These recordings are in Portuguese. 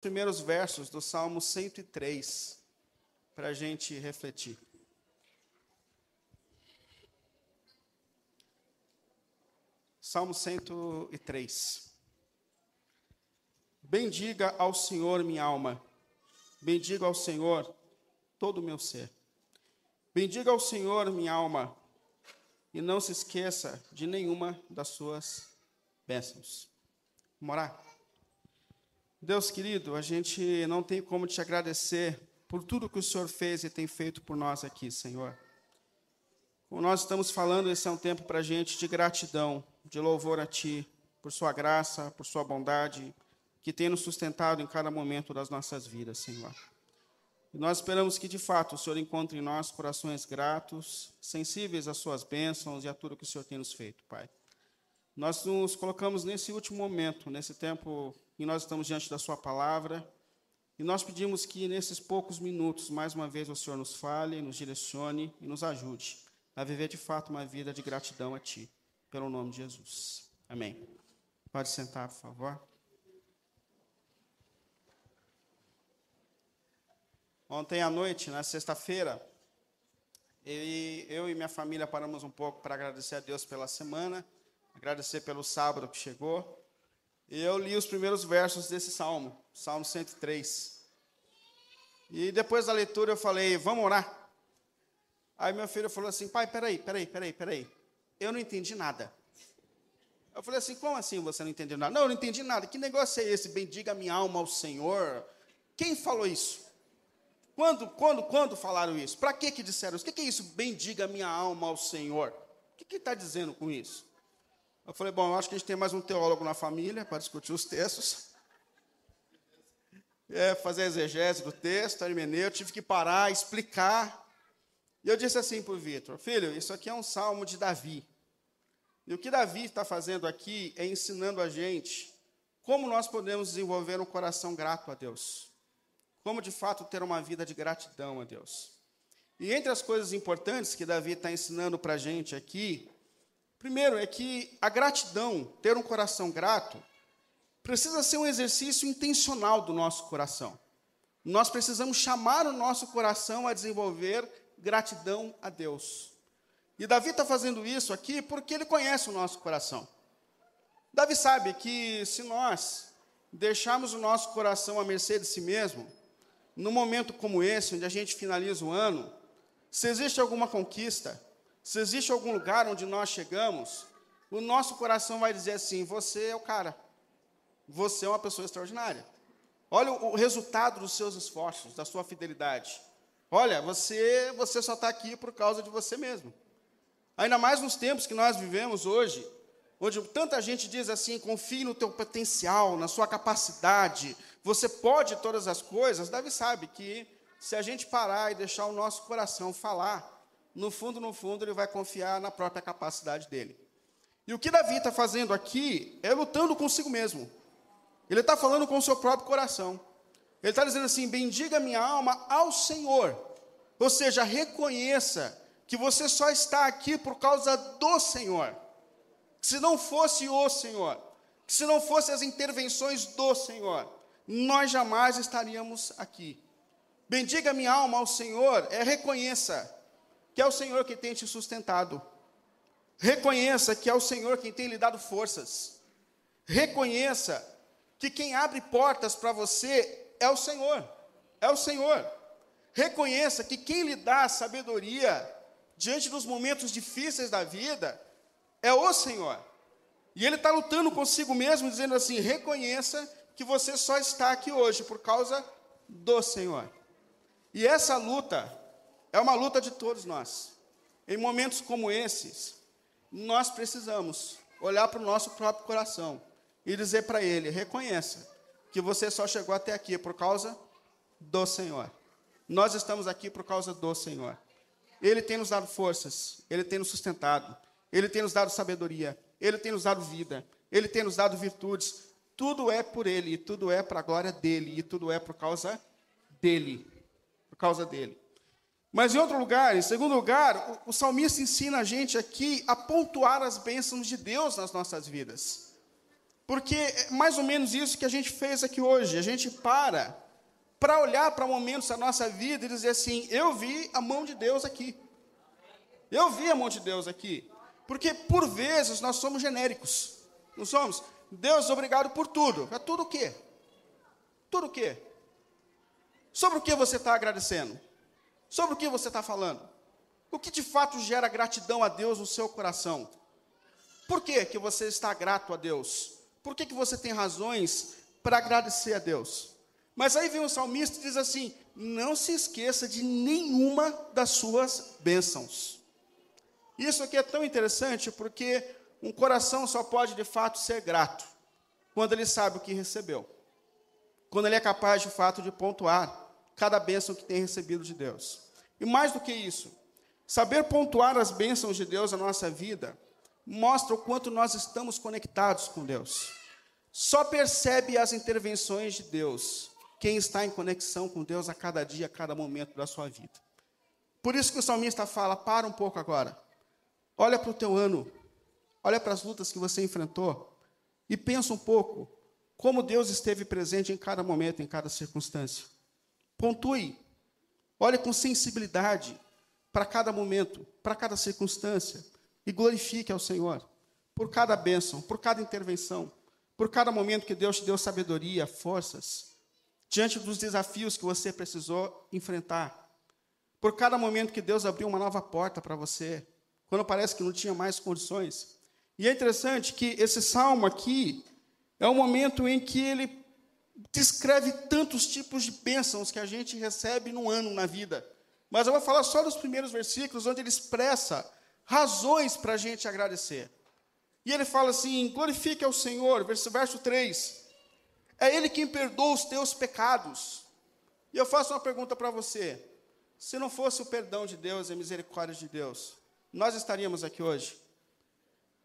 primeiros versos do Salmo 103 para a gente refletir. Salmo 103. Bendiga ao Senhor minha alma, bendiga ao Senhor todo o meu ser. Bendiga ao Senhor minha alma, e não se esqueça de nenhuma das suas bênçãos. Vamos orar? Deus querido, a gente não tem como te agradecer por tudo que o Senhor fez e tem feito por nós aqui, Senhor. Como nós estamos falando, esse é um tempo para a gente de gratidão, de louvor a Ti, por Sua graça, por Sua bondade, que tem nos sustentado em cada momento das nossas vidas, Senhor. E nós esperamos que, de fato, o Senhor encontre em nós corações gratos, sensíveis às Suas bênçãos e a tudo que o Senhor tem nos feito, Pai. Nós nos colocamos nesse último momento, nesse tempo e nós estamos diante da Sua palavra. E nós pedimos que nesses poucos minutos, mais uma vez, o Senhor nos fale, nos direcione e nos ajude a viver de fato uma vida de gratidão a Ti, pelo nome de Jesus. Amém. Pode sentar, por favor. Ontem à noite, na sexta-feira, eu e minha família paramos um pouco para agradecer a Deus pela semana, agradecer pelo sábado que chegou e eu li os primeiros versos desse salmo, Salmo 103. E depois da leitura eu falei, vamos orar. Aí meu filho falou assim, pai, peraí, peraí, peraí, peraí. Eu não entendi nada. Eu falei assim, como assim você não entendeu nada? Não, eu não entendi nada. Que negócio é esse? Bendiga minha alma ao Senhor. Quem falou isso? Quando, quando, quando falaram isso? Para que que disseram isso? O que, que é isso? Bendiga minha alma ao Senhor. O que, está dizendo com isso? Eu falei, bom, eu acho que a gente tem mais um teólogo na família para discutir os textos. É, fazer a exegese do texto, a hermenêutica, tive que parar, explicar. E eu disse assim para o Vitor, filho, isso aqui é um salmo de Davi. E o que Davi está fazendo aqui é ensinando a gente como nós podemos desenvolver um coração grato a Deus. Como de fato ter uma vida de gratidão a Deus. E entre as coisas importantes que Davi está ensinando para a gente aqui, Primeiro é que a gratidão, ter um coração grato, precisa ser um exercício intencional do nosso coração. Nós precisamos chamar o nosso coração a desenvolver gratidão a Deus. E Davi está fazendo isso aqui porque ele conhece o nosso coração. Davi sabe que se nós deixarmos o nosso coração à mercê de si mesmo, num momento como esse, onde a gente finaliza o ano, se existe alguma conquista, se existe algum lugar onde nós chegamos, o nosso coração vai dizer assim: você é o cara, você é uma pessoa extraordinária. Olha o resultado dos seus esforços, da sua fidelidade. Olha, você, você só está aqui por causa de você mesmo. Ainda mais nos tempos que nós vivemos hoje, onde tanta gente diz assim: confie no teu potencial, na sua capacidade, você pode todas as coisas. Davi sabe que se a gente parar e deixar o nosso coração falar, no fundo, no fundo, ele vai confiar na própria capacidade dele. E o que Davi está fazendo aqui é lutando consigo mesmo. Ele está falando com o seu próprio coração. Ele está dizendo assim: bendiga minha alma ao Senhor. Ou seja, reconheça que você só está aqui por causa do Senhor. Que se não fosse o Senhor, que se não fossem as intervenções do Senhor, nós jamais estaríamos aqui. Bendiga minha alma ao Senhor, é reconheça que é o Senhor que tem te sustentado. Reconheça que é o Senhor quem tem lhe dado forças. Reconheça que quem abre portas para você é o Senhor. É o Senhor. Reconheça que quem lhe dá sabedoria diante dos momentos difíceis da vida é o Senhor. E ele está lutando consigo mesmo, dizendo assim: reconheça que você só está aqui hoje por causa do Senhor. E essa luta é uma luta de todos nós. Em momentos como esses, nós precisamos olhar para o nosso próprio coração e dizer para ele: reconheça que você só chegou até aqui por causa do Senhor. Nós estamos aqui por causa do Senhor. Ele tem nos dado forças, ele tem nos sustentado, ele tem nos dado sabedoria, ele tem nos dado vida, ele tem nos dado virtudes. Tudo é por ele, tudo é para a glória dele, e tudo é por causa dele. Por causa dele. Mas em outro lugar, em segundo lugar, o, o salmista ensina a gente aqui a pontuar as bênçãos de Deus nas nossas vidas. Porque é mais ou menos isso que a gente fez aqui hoje. A gente para para olhar para momentos da nossa vida e dizer assim: eu vi a mão de Deus aqui. Eu vi a mão de Deus aqui. Porque por vezes nós somos genéricos. Não somos? Deus, obrigado por tudo. É tudo o quê? Tudo o quê? Sobre o que você está agradecendo? Sobre o que você está falando? O que de fato gera gratidão a Deus no seu coração? Por que, que você está grato a Deus? Por que, que você tem razões para agradecer a Deus? Mas aí vem o salmista e diz assim: não se esqueça de nenhuma das suas bênçãos. Isso aqui é tão interessante porque um coração só pode de fato ser grato quando ele sabe o que recebeu, quando ele é capaz de fato de pontuar cada bênção que tem recebido de Deus. E mais do que isso, saber pontuar as bênçãos de Deus na nossa vida mostra o quanto nós estamos conectados com Deus. Só percebe as intervenções de Deus quem está em conexão com Deus a cada dia, a cada momento da sua vida. Por isso que o salmista fala: para um pouco agora, olha para o teu ano, olha para as lutas que você enfrentou e pensa um pouco como Deus esteve presente em cada momento, em cada circunstância. Pontue, olhe com sensibilidade para cada momento, para cada circunstância e glorifique ao Senhor por cada bênção, por cada intervenção, por cada momento que Deus te deu sabedoria, forças, diante dos desafios que você precisou enfrentar, por cada momento que Deus abriu uma nova porta para você, quando parece que não tinha mais condições. E é interessante que esse salmo aqui é um momento em que ele descreve tantos tipos de bênçãos que a gente recebe no ano na vida. Mas eu vou falar só dos primeiros versículos, onde ele expressa razões para a gente agradecer. E ele fala assim: glorifique ao Senhor, verso, verso 3. É Ele quem perdoa os teus pecados. E eu faço uma pergunta para você: se não fosse o perdão de Deus e a misericórdia de Deus, nós estaríamos aqui hoje?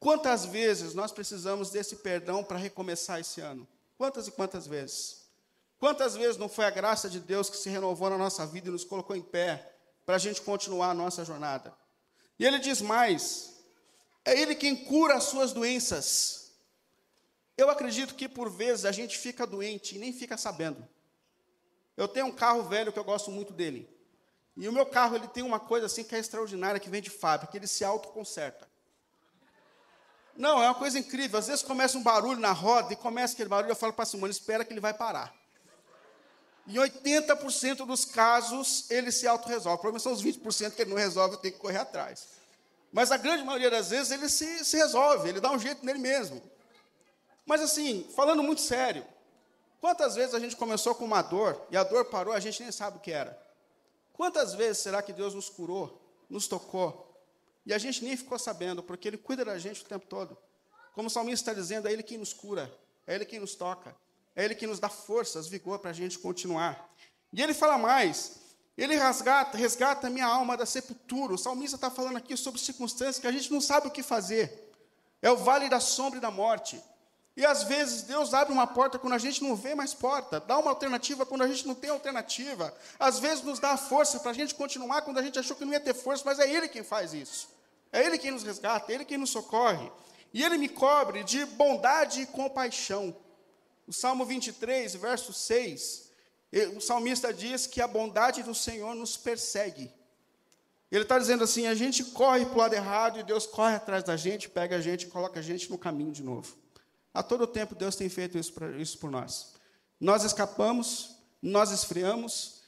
Quantas vezes nós precisamos desse perdão para recomeçar esse ano? Quantas e quantas vezes? Quantas vezes não foi a graça de Deus que se renovou na nossa vida e nos colocou em pé para a gente continuar a nossa jornada? E ele diz mais: é Ele quem cura as suas doenças. Eu acredito que por vezes a gente fica doente e nem fica sabendo. Eu tenho um carro velho que eu gosto muito dele. E o meu carro ele tem uma coisa assim que é extraordinária que vem de fábrica, ele se autoconserta. Não, é uma coisa incrível. Às vezes começa um barulho na roda e começa aquele barulho, eu falo para a Simone, espera que ele vai parar. Em 80% dos casos, ele se autorresolve. O problema são os 20% que ele não resolve, eu tenho que correr atrás. Mas a grande maioria das vezes ele se, se resolve, ele dá um jeito nele mesmo. Mas assim, falando muito sério, quantas vezes a gente começou com uma dor e a dor parou, a gente nem sabe o que era? Quantas vezes será que Deus nos curou, nos tocou, e a gente nem ficou sabendo, porque Ele cuida da gente o tempo todo? Como o salmista está dizendo, é Ele quem nos cura, é Ele quem nos toca. É Ele que nos dá forças, vigor para a gente continuar. E ele fala mais, ele resgata, resgata a minha alma da sepultura. O salmista está falando aqui sobre circunstâncias que a gente não sabe o que fazer. É o vale da sombra e da morte. E às vezes Deus abre uma porta quando a gente não vê mais porta, dá uma alternativa quando a gente não tem alternativa. Às vezes nos dá força para a gente continuar quando a gente achou que não ia ter força, mas é Ele quem faz isso. É Ele quem nos resgata, é Ele quem nos socorre. E Ele me cobre de bondade e compaixão. O Salmo 23, verso 6, o salmista diz que a bondade do Senhor nos persegue. Ele está dizendo assim: a gente corre para o lado errado e Deus corre atrás da gente, pega a gente coloca a gente no caminho de novo. A todo tempo Deus tem feito isso, pra, isso por nós. Nós escapamos, nós esfriamos,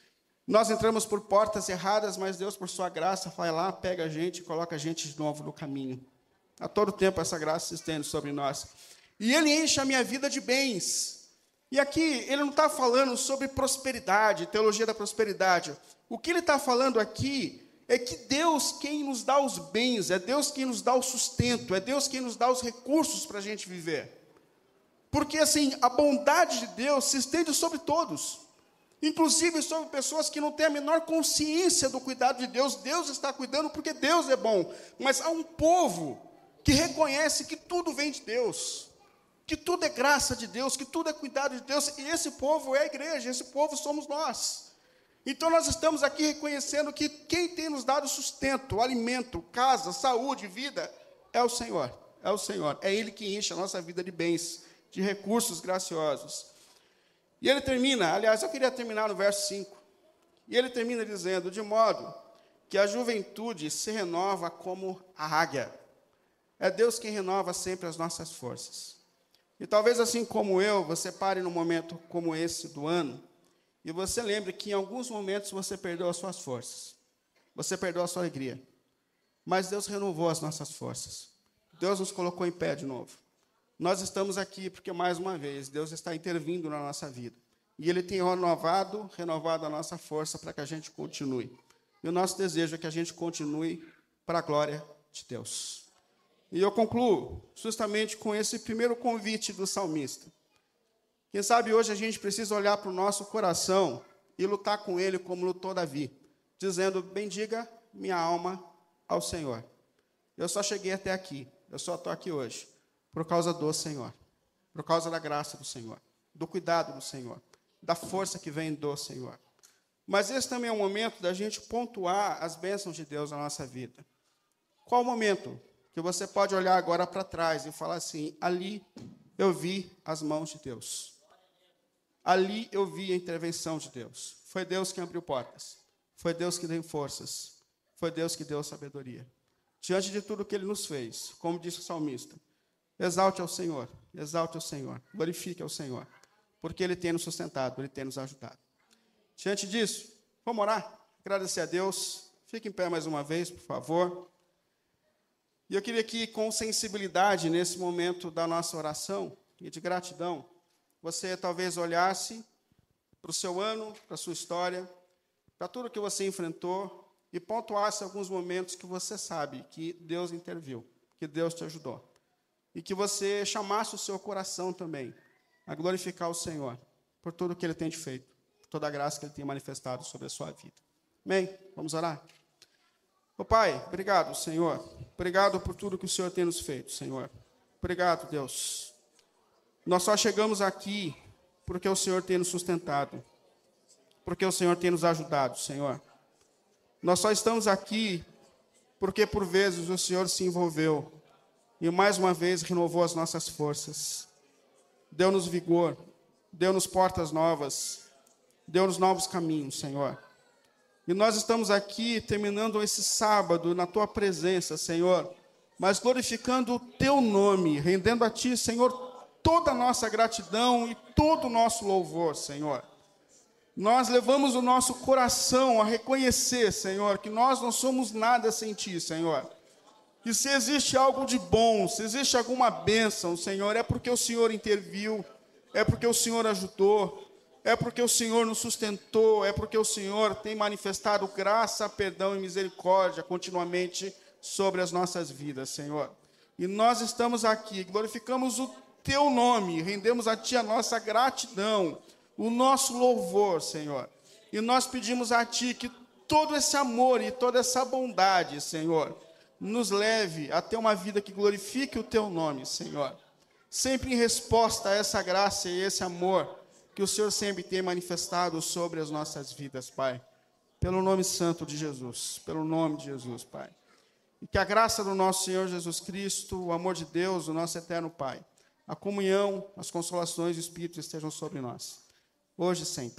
nós entramos por portas erradas, mas Deus, por sua graça, vai lá, pega a gente e coloca a gente de novo no caminho. A todo tempo essa graça se estende sobre nós. E Ele enche a minha vida de bens. E aqui ele não está falando sobre prosperidade, teologia da prosperidade. O que ele está falando aqui é que Deus quem nos dá os bens, é Deus quem nos dá o sustento, é Deus quem nos dá os recursos para a gente viver. Porque assim, a bondade de Deus se estende sobre todos, inclusive sobre pessoas que não têm a menor consciência do cuidado de Deus. Deus está cuidando porque Deus é bom, mas há um povo que reconhece que tudo vem de Deus que tudo é graça de Deus, que tudo é cuidado de Deus, e esse povo é a igreja, esse povo somos nós. Então nós estamos aqui reconhecendo que quem tem nos dado sustento, alimento, casa, saúde, vida, é o Senhor. É o Senhor. É Ele que enche a nossa vida de bens, de recursos graciosos. E ele termina, aliás, eu queria terminar no verso 5. E ele termina dizendo: de modo que a juventude se renova como a águia. É Deus quem renova sempre as nossas forças. E talvez assim como eu, você pare num momento como esse do ano e você lembre que em alguns momentos você perdeu as suas forças. Você perdeu a sua alegria. Mas Deus renovou as nossas forças. Deus nos colocou em pé de novo. Nós estamos aqui porque, mais uma vez, Deus está intervindo na nossa vida. E Ele tem renovado, renovado a nossa força para que a gente continue. E o nosso desejo é que a gente continue para a glória de Deus. E eu concluo justamente com esse primeiro convite do salmista. Quem sabe hoje a gente precisa olhar para o nosso coração e lutar com ele como lutou Davi, dizendo: Bendiga minha alma ao Senhor. Eu só cheguei até aqui, eu só estou aqui hoje por causa do Senhor, por causa da graça do Senhor, do cuidado do Senhor, da força que vem do Senhor. Mas esse também é o momento da gente pontuar as bênçãos de Deus na nossa vida. Qual o momento que você pode olhar agora para trás e falar assim: ali eu vi as mãos de Deus. Ali eu vi a intervenção de Deus. Foi Deus que abriu portas. Foi Deus que deu forças. Foi Deus que deu sabedoria. Diante de tudo que ele nos fez, como disse o salmista, exalte ao Senhor, exalte ao Senhor, glorifique ao Senhor, porque ele tem nos sustentado, ele tem nos ajudado. Diante disso, vamos orar, agradecer a Deus. Fique em pé mais uma vez, por favor. E eu queria que, com sensibilidade, nesse momento da nossa oração e de gratidão, você talvez olhasse para o seu ano, para a sua história, para tudo que você enfrentou e pontuasse alguns momentos que você sabe que Deus interviu, que Deus te ajudou. E que você chamasse o seu coração também a glorificar o Senhor por tudo que Ele tem feito, por toda a graça que Ele tem manifestado sobre a sua vida. Amém? Vamos orar? Ô Pai, obrigado, Senhor. Obrigado por tudo que o Senhor tem nos feito, Senhor. Obrigado, Deus. Nós só chegamos aqui porque o Senhor tem nos sustentado, porque o Senhor tem nos ajudado, Senhor. Nós só estamos aqui porque por vezes o Senhor se envolveu e mais uma vez renovou as nossas forças, deu-nos vigor, deu-nos portas novas, deu-nos novos caminhos, Senhor. E nós estamos aqui terminando esse sábado na tua presença, Senhor, mas glorificando o teu nome, rendendo a ti, Senhor, toda a nossa gratidão e todo o nosso louvor, Senhor. Nós levamos o nosso coração a reconhecer, Senhor, que nós não somos nada sem ti, Senhor. E se existe algo de bom, se existe alguma bênção, Senhor, é porque o Senhor interviu, é porque o Senhor ajudou, é porque o Senhor nos sustentou, é porque o Senhor tem manifestado graça, perdão e misericórdia continuamente sobre as nossas vidas, Senhor. E nós estamos aqui, glorificamos o teu nome, rendemos a ti a nossa gratidão, o nosso louvor, Senhor. E nós pedimos a ti que todo esse amor e toda essa bondade, Senhor, nos leve a ter uma vida que glorifique o teu nome, Senhor. Sempre em resposta a essa graça e esse amor que o Senhor sempre tem manifestado sobre as nossas vidas, Pai. Pelo nome santo de Jesus, pelo nome de Jesus, Pai. E que a graça do nosso Senhor Jesus Cristo, o amor de Deus, o nosso eterno Pai, a comunhão, as consolações do Espírito estejam sobre nós, hoje e sempre.